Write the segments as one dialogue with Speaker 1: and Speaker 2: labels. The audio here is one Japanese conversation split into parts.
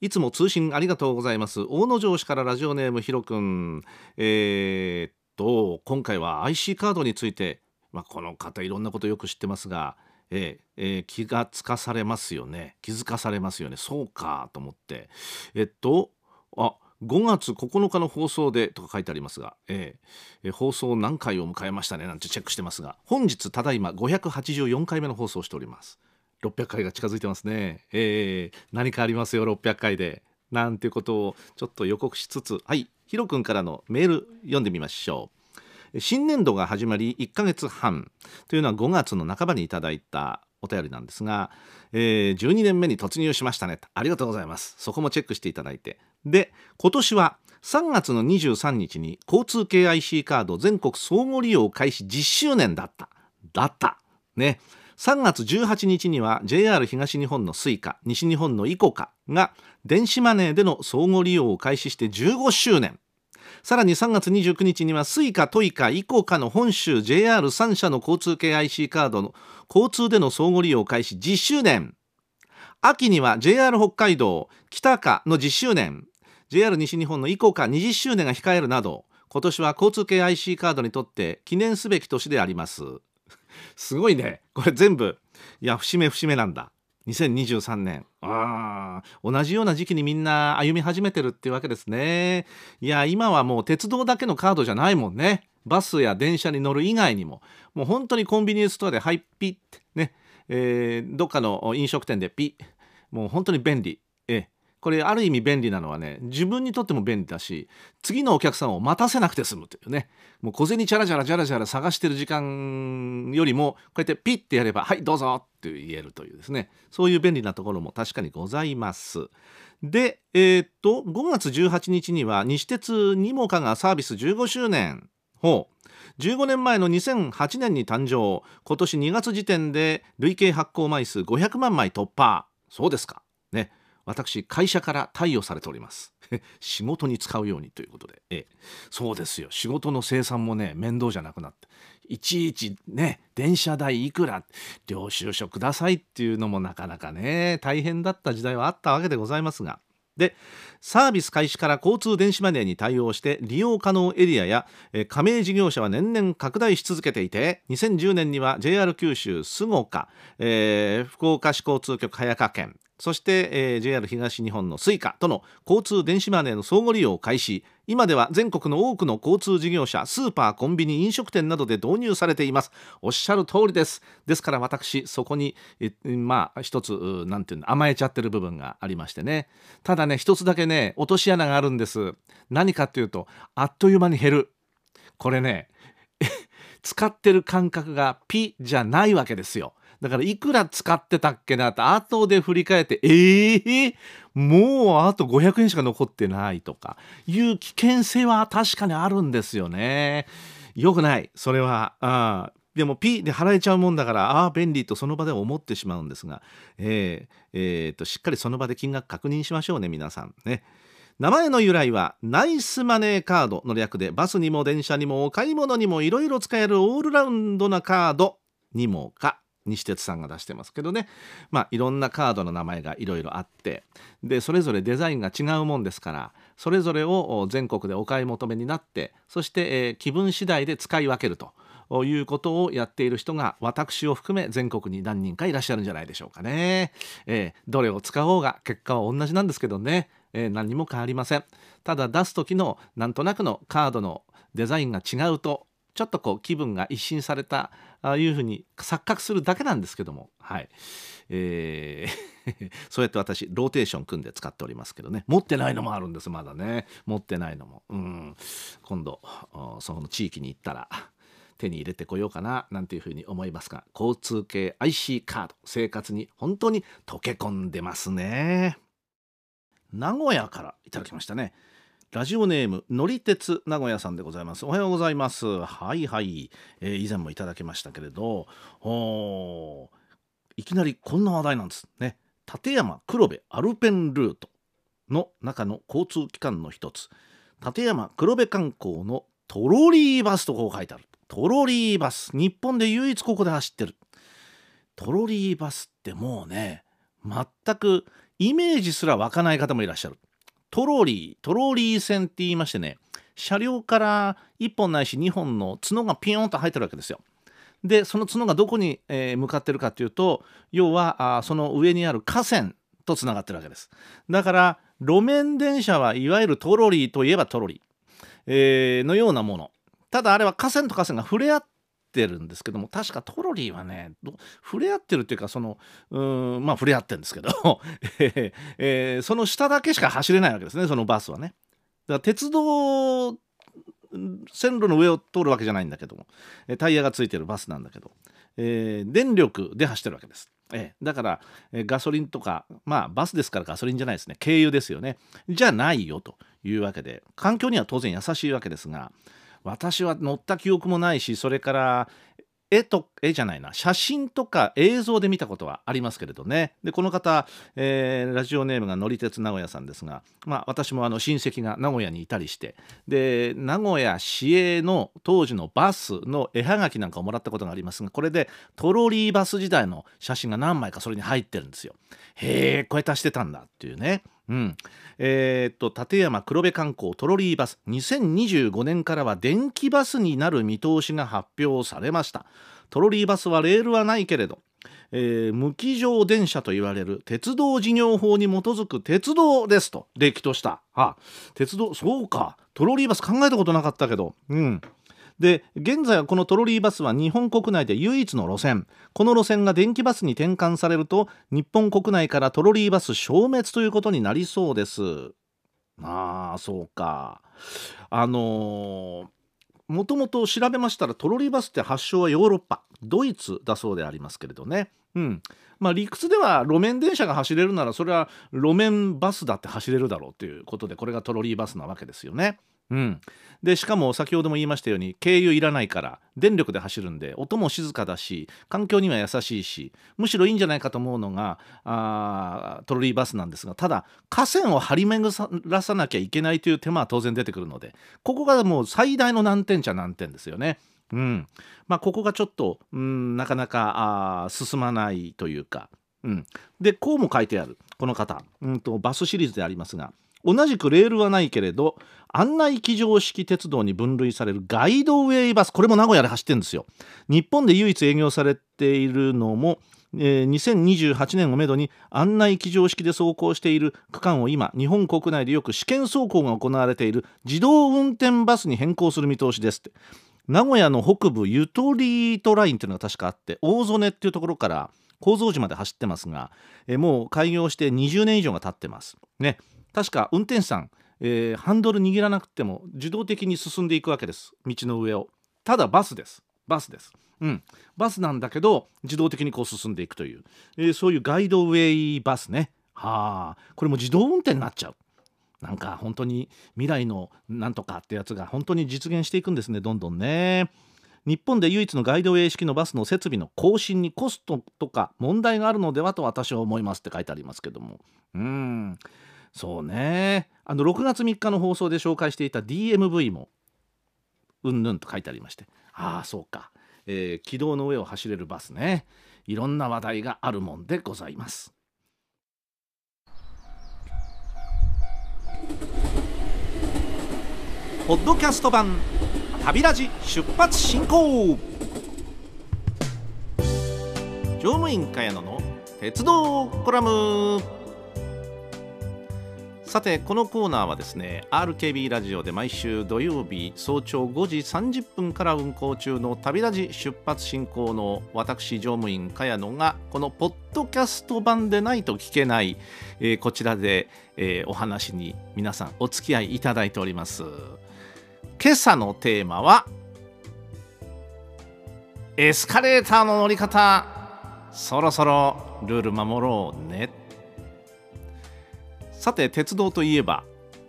Speaker 1: いつも通信ありがとうございます。大野城市からラジオネームひろくんえー、っと今回は IC カードについてまあ、この方いろんなことよく知ってますが、えーえー、気がつかされますよね。気づかされますよね。そうかと思って。えっとあ5月9日の放送でとか書いてありますが、えー、放送何回を迎えましたねなんてチェックしてますが本日ただいま584回目の放送をしております。600回が近づいてますね、えー、何かありますよ600回で。なんていうことをちょっと予告しつつ。はい。ヒロ君からのメール読んでみましょう。新年度が始まり1ヶ月半。というのは5月の半ばにいただいたお便りなんですが、えー、12年目に突入しましたね。ありがとうございます。そこもチェックしていただいて。で今年は3月の23日に交通系 IC カード全国相互利用開始10周年だった。だった。ね。3月18日には JR 東日本の Suica 西日本の ICOCA が電子マネーでの相互利用を開始して15周年さらに3月29日には Suica、TOICA、ICOCA の本州 JR3 社の交通系 IC カードの交通での相互利用開始10周年秋には JR 北海道北かの10周年 JR 西日本の ICOCA 20周年が控えるなど今年は交通系 IC カードにとって記念すべき年であります。すごいね。これ全部いや節目節目なんだ。2023年。あ同じような時期にみんな歩み始めてるっていうわけですね。いや今はもう鉄道だけのカードじゃないもんね。バスや電車に乗る以外にも。もう本当にコンビニエンスストアでハイピッてね、えー、どっかの飲食店でピッ。もう本当に便利。これある意味便利なのはね自分にとっても便利だし次のお客さんを待たせなくて済むというね。もう小銭チャラチャラチャラチャラ探してる時間よりもこうやってピッてやれば「はいどうぞ」って言えるというですね。そういう便利なところも確かにございます。でえー、っと5月18日には西鉄にもかがサービス15周年ほう15年前の2008年に誕生。今年2月時点で累計発行枚数500万枚突破。そうですか。私会社から貸与されております。仕事に使うようにということで、ええ、そうですよ。仕事の生産もね面倒じゃなくなって。いちいちね電車代いくら領収書くださいっていうのもなかなかね大変だった時代はあったわけでございますが。でサービス開始から交通電子マネーに対応して利用可能エリアや、え加盟事業者は年々拡大し続けていて2010年には JR 九州スゴカ、えー、福岡市交通局早川県そして、えー、JR 東日本の Suica との交通電子マネーの相互利用を開始。今では全国の多くの交通事業者スーパーコンビニ飲食店などで導入されています。おっしゃる通りです。ですから私そこにえまあ一つなんていうの甘えちゃってる部分がありましてね。ただね一つだけね落とし穴があるんです。何かっていうとあっという間に減る。これね 使ってる感覚がピじゃないわけですよ。だからいくら使ってたっけなって後で振り返ってええー、もうあと500円しか残ってないとかいう危険性は確かにあるんですよね。よくない。それはあでもピで払えちゃうもんだからああ便利とその場で思ってしまうんですが、えーえー、としっかりその場で金額確認しましょうね皆さん。ね。名前の由来はナイスマネーカードの略でバスにも電車にもお買い物にもいろいろ使えるオールラウンドなカードにもか。西鉄さんが出してますけどねまあいろんなカードの名前がいろいろあってでそれぞれデザインが違うもんですからそれぞれを全国でお買い求めになってそして、えー、気分次第で使い分けると。いうことをやっている人が私を含め全国に何人かいらっしゃるんじゃないでしょうかね。えー、どれを使おうが結果は同じなんですけどね、えー、何も変わりません。ただ出す時のなんとなくのカードのデザインが違うとちょっとこう気分が一新されたあいうふうに錯覚するだけなんですけども。はい、えー そうやって私ローテーション組んで使っておりますけどね。持ってないのもあるんですまだね。持ってないのも。うん。今度その地域に行ったら手に入れてこようかななんていうふうに思いますが。交通系 IC カード。生活に本当に溶け込んでますね。名古屋からいただきましたね。ラジオネームのりてつ名古屋さんでございます。おはようございます。はいはい、えー、以前もいただきましたけれど。いきなりこんな話題なんです。ね。立山黒部アルペンルートの中の交通機関の一つ。立山黒部観光のトロリーバスとこう書いてある。トロリーバス。日本で唯一ここで走ってる。トロリーバスってもうね全くイメージすら湧かない方もいらっしゃる。トロリートロリー線って言いましてね車両から1本ないし2本の角がピヨンと入ってるわけですよ。でその角がどこに、向かってるかっていうと要はその上にある河川とつながってるわけです。だから路面電車はいわゆるトロリーといえばトロリー、えー、のようなもの。ただあれは河川と河川が触れ合ってるんですけども確かトロリーはね触れ合ってるっていうかそのうんまあ触れ合ってるんですけど、えー、その下だけしか走れないわけですねそのバスはね。だから鉄道線路の上を通るわけじゃないんだけどもタイヤがついてるバスなんだけど、えー、電力で走ってるわけです。えだから、えガソリンとかまあバスですからガソリンじゃないですね軽油ですよねじゃないよというわけで環境には当然優しいわけですが私は乗った記憶もないしそれから絵と絵じゃないな写真とか映像で見たことはありますけれどねでこの方、えー、ラジオネームがのり鉄名古屋さんですが、まあ、私もあの親戚が名古屋にいたりしてで名古屋市営の当時のバスの絵はがきなんかをもらったことがありますがこれでトロリーバス時代の写真が何枚かそれに入ってるんですよ。へえこうやってしてたんだっていうね。うん、えー、っと立山黒部観光トロリーバス。2025年からは電気バスになる見通しが発表されました。トロリーバスはレールはないけれど、えー、無機乗電車と言われる鉄道事業法に基づく鉄道ですとれっきとした、はあ、鉄道そうか。トロリーバス考えたことなかったけど。うん。で現在はこのトロリーバスは日本国内で唯一の路線。この路線が電気バスに転換されると日本国内からトロリーバス消滅ということになりそうです。ああそうか。あのーもともと調べましたらトロリーバスって発祥はヨーロッパ。ドイツだそうでありますけれどね。うん。まあ理屈では路面電車が走れるならそれは路面バスだって走れるだろうということでこれがトロリーバスなわけですよね。うん、でしかも先ほども言いましたように軽油いらないから電力で走るんで音も静かだし環境には優しいしむしろいいんじゃないかと思うのがあトロリーバスなんですがただ河川を張り巡らさなきゃいけないという手間は当然出てくるのでここがもう最大の難点っちゃ難点ですよね。うん。まあ、ここがちょっと、うん、なかなかあ進まないというか、うん、でこうも書いてある。この方、うんとバスシリーズでありますが同じくレールはないけれど案内機乗式鉄道に分類されるガイドウェイバスこれも名古屋で走ってるんですよ。日本で唯一営業されているのもえー、2028年をめどに案内機乗式で走行している区間を今日本国内でよく試験走行が行われている自動運転バスに変更する見通しですって。名古屋の北部ゆとりートラインっていうのが確かあって大曽根っていうところから構造寺まで走ってますが、えー、もう開業して20年以上が経ってます。ね。確か運転手さん、えー、ハンドル握らなくても自動的に進んでいくわけです。道の上を。ただバスです。バスです。うん、バスなんだけど自動的にこう進んでいくという、えー、そういうガイドウェイバスね。はあ。これも自動運転になっちゃう。なんか本当に未来のなんとかってやつが本当に実現していくんですね。どんどんね。日本で唯一のガイドウェイ式のバスの設備の更新にコストとか問題があるのではと私は思いますって書いてありますけども。うん。そうね。あの6月3日の放送で紹介していた DMV もうんぬんと書いてありまして。ああそうか、えー、軌道の上を走れるバスね。いろんな話題があるもんでございます。ポッドキャスト版旅ラジ出発進行。乗務員茅野の鉄道コラム。さてこのコーナーはですね RKB ラジオで毎週土曜日早朝5時30分から運行中の旅ラジ出発進行の私乗務員茅野がこのポッドキャスト版でないと聞けない、えー、こちらで、えー、お話に皆さんお付き合いいただいております。今朝のテーマはエスカレーターの乗り方。そろそろルール守ろうね。さて鉄道といえば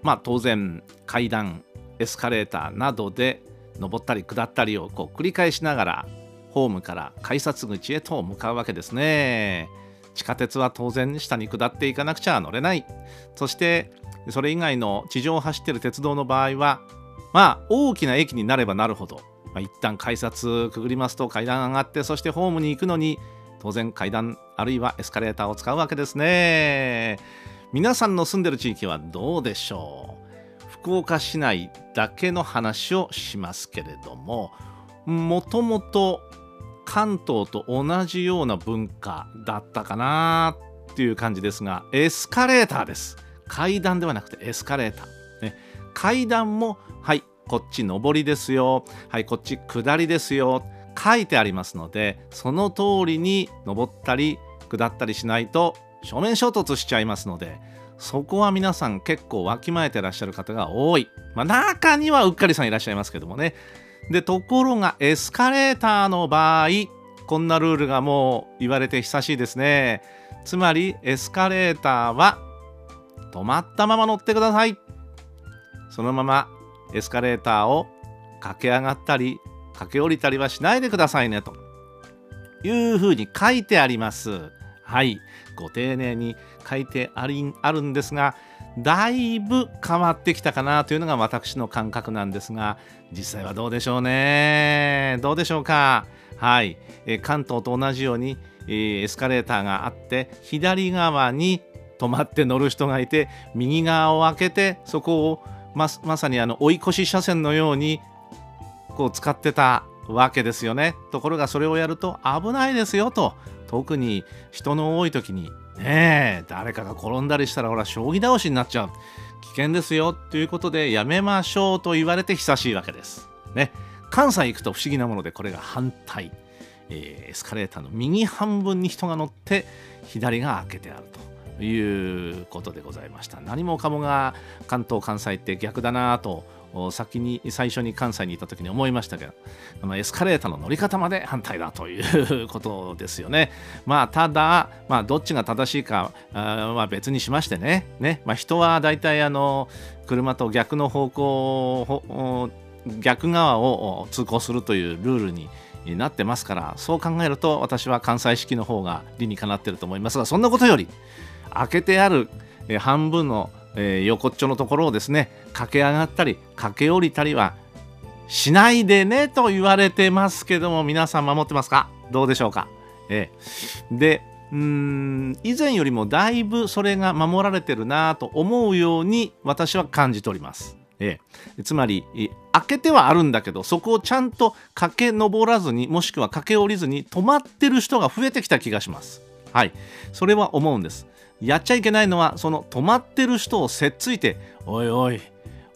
Speaker 1: まあ当然階段エスカレーターなどで登ったり下ったりをこう繰り返しながらホームから改札口へと向かうわけですね。地下鉄は当然下に下っていかなくちゃ乗れない。そしてそれ以外の地上を走ってる鉄道の場合はまあ大きな駅になればなるほど、まあ、一旦改札くぐりますと階段上がってそしてホームに行くのに当然階段あるいはエスカレーターを使うわけですね。皆さんの住んでる地域はどうでしょう？福岡市内だけの話をしますけれどももともと関東と同じような文化だったかなっていう感じですがエスカレーターです。階段ではなくてエスカレーター、ね、階段もはいこっち上りですよ。はいこっち下りですよ。書いてありますのでその通りに登ったり下ったりしないと正面衝突しちゃいますのでそこは皆さん結構わきまえてらっしゃる方が多い、まあ、中にはうっかりさんいらっしゃいますけどもね。でところがエスカレーターの場合こんなルールがもう言われて久しいですね。つまりエスカレーターは止まったまま乗ってください。そのままエスカレーターを駆け上がったり駆け下りたりはしないでくださいねというふうに書いてあります。はい。ご丁寧に書いてありあるんですがだいぶ変わってきたかなというのが私の感覚なんですが実際はどうでしょうね。どうでしょうか。はい、え関東と同じように、えエスカレーターがあって左側に止まって乗る人がいて右側を開けてそこをままさにあの追い越し車線のようにこう使ってたわけですよね。ところがそれをやると危ないですよと。特に人の多い時にねえ誰かが転んだりしたらほら将棋倒しになっちゃう。危険ですよ。ということでやめましょうと言われて久しいわけです。ね、関西行くと不思議なものでこれが反対、えー、エスカレーターの右半分に人が乗って左が開けてあるということでございました。何もかもが関東関西って逆だなと先に最初に関西にいた時に思いましたけどあのエスカレーターの乗り方まで反対だということですよね。まあただ、まあ、どっちが正しいかは別にしましてねね、まあ、人は大体あの車と逆の方向逆側を通行するというルールになってますからそう考えると私は関西式の方が理にかなってると思いますがそんなことより開けてある半分のえー、横っちょのところをですね駆け上がったり駆け下りたりはしないでねと言われてますけども皆さん守ってますか？どうでしょうか、えー、でうん以前よりもだいぶそれが守られてるなと思うように私は感じております。ええ、つまり開けてはあるんだけどそこをちゃんと駆け上らずにもしくは駆け下りずに止まってる人が増えてきた気がします。はいそれは思うんです。やっちゃいけないのはその止まってる人をせっついて「おいおい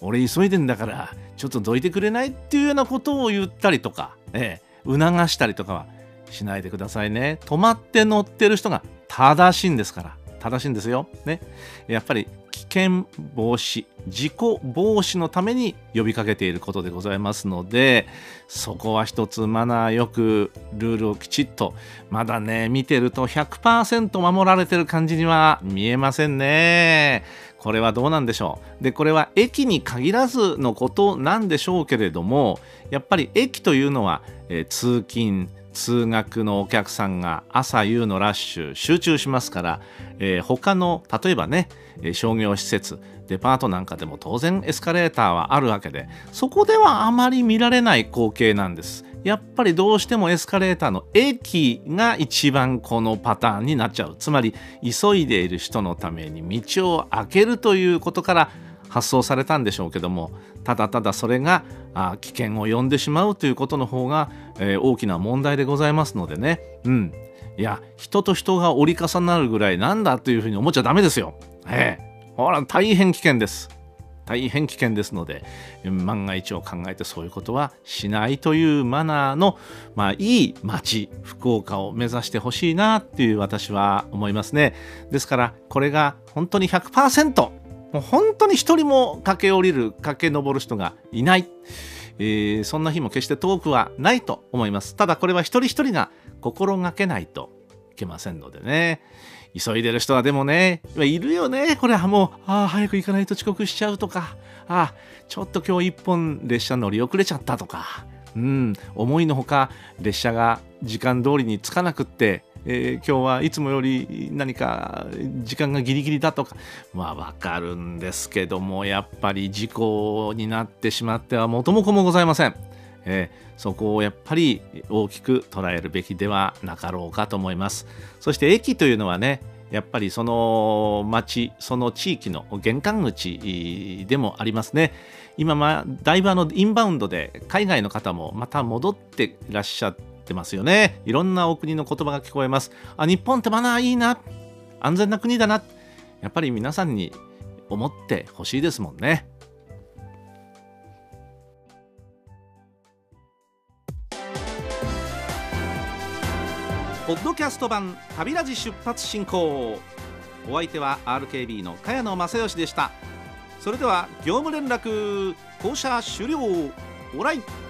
Speaker 1: 俺急いでんだからちょっとどいてくれない?」っていうようなことを言ったりとか、ええ、促したりとかはしないでくださいね止まって乗ってる人が正しいんですから正しいんですよ。ね、やっぱり険防止事故防止のために呼びかけていることでございますのでそこは一つマナーよくルールをきちっとまだね見てると100%守られてる感じには見えませんね。これはどうなんでしょうでこれは駅に限らずのことなんでしょうけれどもやっぱり駅というのは、えー、通勤通学のお客さんが朝夕のラッシュ集中しますから、えー、他の例えばね商業施設デパートなんかでも当然エスカレーターはあるわけでそこではあまり見られない光景なんです。やっぱりどうしてもエスカレーターの駅が一番このパターンになっちゃう。つまり急いでいる人のために道を開けるということから発想されたんでしょうけどもただただそれがあ危険を呼んでしまうということの方が、えー、大きな問題でございますのでねうんいや人と人が折り重なるぐらいなんだというふうに思っちゃダメですよ。ええほら大変危険です。大変危険ですので万が一を考えてそういうことはしないというマナーの、まあ、いい街福岡を目指してほしいなっていう私は思いますねですからこれが本当に100%もう本当に一人も駆け下りる駆け上る人がいない、えー、そんな日も決して遠くはないと思います。ただこれは一人一人が心がけないといけませんのでね。急いでる人はでもねいるよね。これはもうああ早く行かないと遅刻しちゃうとか。ああちょっと今日一本列車乗り遅れちゃったとか。うん。思いのほか列車が時間通りに着かなくってえー、今日はいつもより何か時間がギリギリだとか。まあわかるんですけどもやっぱり事故になってしまっては元も子もございません。えー、そこをやっぱり大きく捉えるべきではなかろうかと思います。そして駅というのはねやっぱりその町その地域の玄関口でもありますね。今まだいぶあのインバウンドで海外の方もまた戻っていらっしゃってってますよね。いろんなお国の言葉が聞こえます。あ日本ってマナーいいな。安全な国だな。やっぱり皆さんに思ってほしいですもんね。ポッドキャスト版旅ラジ出発進行。お相手は RKB の茅野正義でした。それでは業務連絡降車終了。オライ。